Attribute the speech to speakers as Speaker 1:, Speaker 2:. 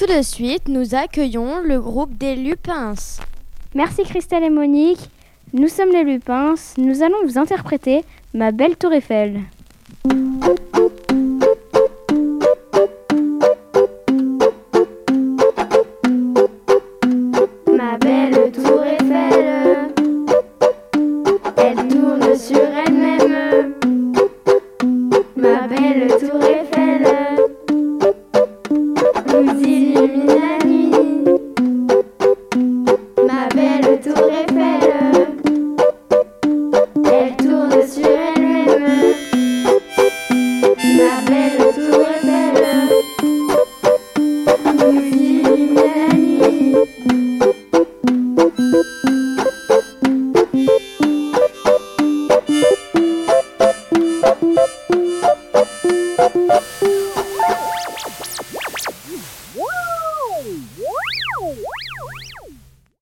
Speaker 1: Tout de suite, nous accueillons le groupe des Lupins.
Speaker 2: Merci Christelle et Monique. Nous sommes les Lupins. Nous allons vous interpréter Ma belle tour Eiffel.
Speaker 3: Ma belle tour Eiffel, elle tourne sur elle-même. Ma belle tour Eiffel, nous